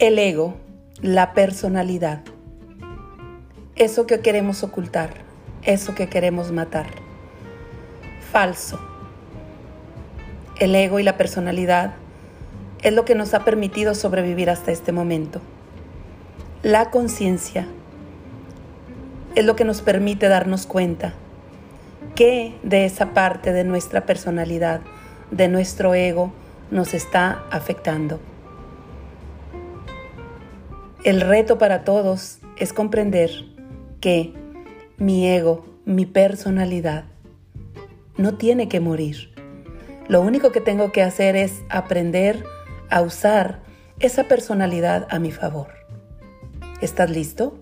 El ego, la personalidad, eso que queremos ocultar, eso que queremos matar. Falso. El ego y la personalidad es lo que nos ha permitido sobrevivir hasta este momento. La conciencia es lo que nos permite darnos cuenta que de esa parte de nuestra personalidad, de nuestro ego, nos está afectando. El reto para todos es comprender que mi ego, mi personalidad, no tiene que morir. Lo único que tengo que hacer es aprender a usar esa personalidad a mi favor. ¿Estás listo?